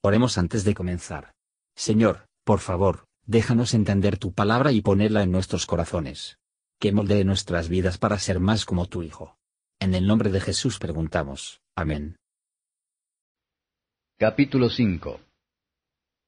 Oremos antes de comenzar. Señor, por favor, déjanos entender tu palabra y ponerla en nuestros corazones. Que moldee nuestras vidas para ser más como tu Hijo. En el nombre de Jesús preguntamos. Amén. Capítulo 5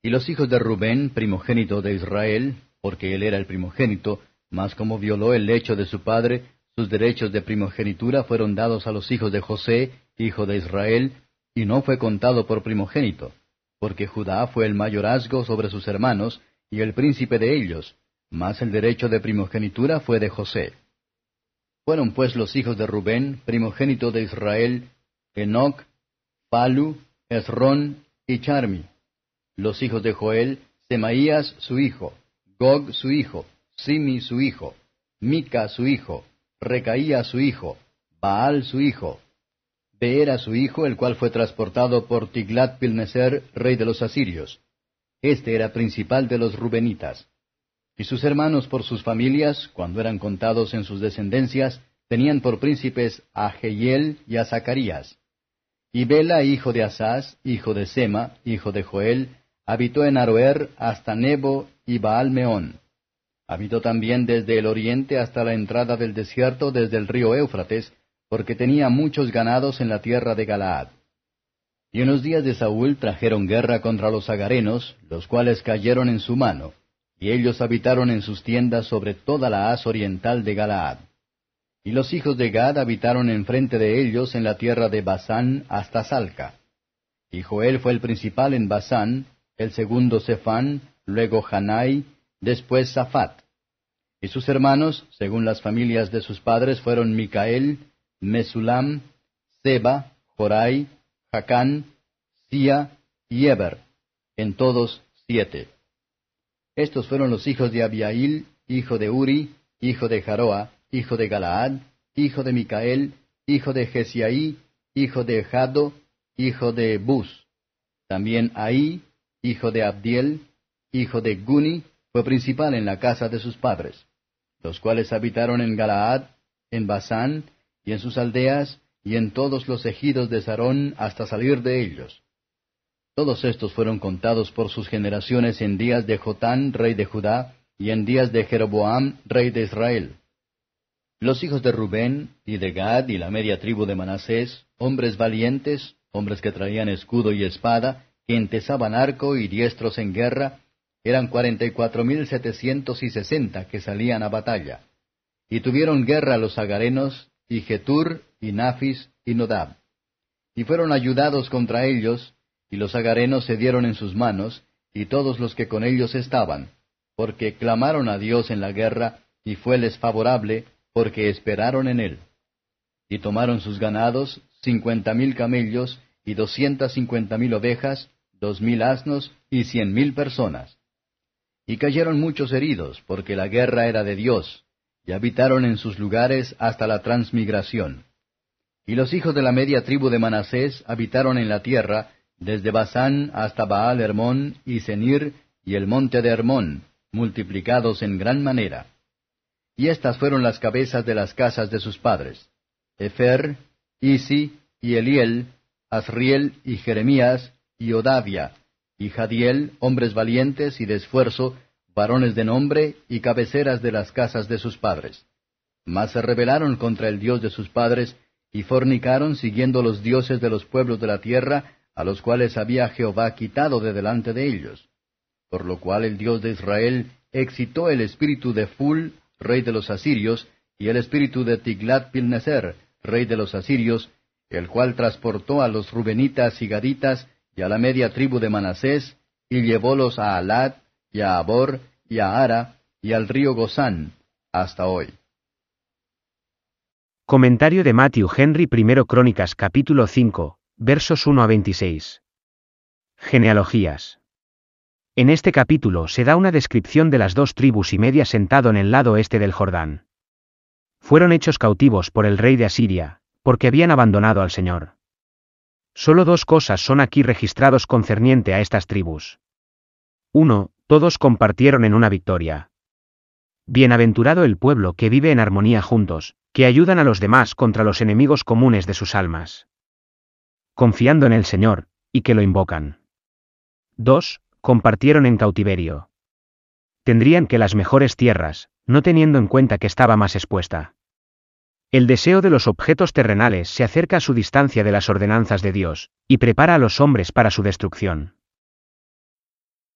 Y los hijos de Rubén, primogénito de Israel, porque él era el primogénito, mas como violó el lecho de su padre, sus derechos de primogenitura fueron dados a los hijos de José, hijo de Israel, y no fue contado por primogénito porque Judá fue el mayorazgo sobre sus hermanos, y el príncipe de ellos, mas el derecho de primogenitura fue de José. Fueron pues los hijos de Rubén, primogénito de Israel, Enoc, Palu, Esrón y Charmi. Los hijos de Joel, Semaías su hijo, Gog su hijo, Simi su hijo, Mica su hijo, Recaía su hijo, Baal su hijo, Su hijo, el cual fue transportado por Tiglat-Pilneser, rey de los asirios. Este era principal de los rubenitas. Y sus hermanos por sus familias, cuando eran contados en sus descendencias, tenían por príncipes a Jehiel y a Zacarías. Y Bela, hijo de Asaz, hijo de Sema, hijo de Joel, habitó en Aroer hasta Nebo y Baal-Meón. Habitó también desde el oriente hasta la entrada del desierto desde el río Éufrates, porque tenía muchos ganados en la tierra de Galaad. Y en los días de Saúl trajeron guerra contra los agarenos, los cuales cayeron en su mano, y ellos habitaron en sus tiendas sobre toda la haz oriental de Galaad. Y los hijos de Gad habitaron enfrente de ellos en la tierra de Basán hasta Salca. Y Joel fue el principal en Basán, el segundo Cephán, luego Hanai, después Safat. Y sus hermanos, según las familias de sus padres, fueron Micael, Mesulam, Seba, Jorai, Jacán, Sia y Eber, en todos siete. Estos fueron los hijos de Abiail, hijo de Uri, hijo de Jaroa, hijo de Galaad, hijo de Micael, hijo de Gesiaí, hijo de Jado, hijo de Bus. También Ahí, hijo de Abdiel, hijo de Guni, fue principal en la casa de sus padres, los cuales habitaron en Galaad, en Basán, y en sus aldeas, y en todos los ejidos de Sarón hasta salir de ellos. Todos estos fueron contados por sus generaciones en días de Jotán, rey de Judá, y en días de Jeroboam, rey de Israel. Los hijos de Rubén, y de Gad, y la media tribu de Manasés, hombres valientes, hombres que traían escudo y espada, que entesaban arco y diestros en guerra, eran cuarenta y cuatro mil setecientos y sesenta que salían a batalla. Y tuvieron guerra los agarenos, y Getur, y Nafis, y Nodab. Y fueron ayudados contra ellos, y los agarenos se dieron en sus manos, y todos los que con ellos estaban, porque clamaron a Dios en la guerra, y fueles favorable, porque esperaron en él. Y tomaron sus ganados, cincuenta mil camellos, y doscientas cincuenta mil ovejas, dos mil asnos, y cien mil personas. Y cayeron muchos heridos, porque la guerra era de Dios, y habitaron en sus lugares hasta la transmigración. Y los hijos de la media tribu de Manasés habitaron en la tierra, desde Basán hasta Baal Hermón y Senir y el monte de Hermón, multiplicados en gran manera. Y estas fueron las cabezas de las casas de sus padres: Efer, Isi y Eliel, Asriel y Jeremías y Odavia, y Jadiel, hombres valientes y de esfuerzo, varones de nombre y cabeceras de las casas de sus padres. Mas se rebelaron contra el Dios de sus padres, y fornicaron siguiendo los dioses de los pueblos de la tierra, a los cuales había Jehová quitado de delante de ellos. Por lo cual el Dios de Israel excitó el espíritu de Ful, rey de los asirios, y el espíritu de Tiglat-Pilneser, rey de los asirios, el cual transportó a los rubenitas y gaditas y a la media tribu de Manasés, y llevólos a Alat, y a Abor, y a Ara, y al río Gozán, hasta hoy. Comentario de Matthew Henry I Crónicas capítulo 5, versos 1 a 26. Genealogías. En este capítulo se da una descripción de las dos tribus y media sentado en el lado este del Jordán. Fueron hechos cautivos por el rey de Asiria, porque habían abandonado al Señor. Solo dos cosas son aquí registrados concerniente a estas tribus. 1. Todos compartieron en una victoria. Bienaventurado el pueblo que vive en armonía juntos, que ayudan a los demás contra los enemigos comunes de sus almas. Confiando en el Señor, y que lo invocan. 2. Compartieron en cautiverio. Tendrían que las mejores tierras, no teniendo en cuenta que estaba más expuesta. El deseo de los objetos terrenales se acerca a su distancia de las ordenanzas de Dios, y prepara a los hombres para su destrucción.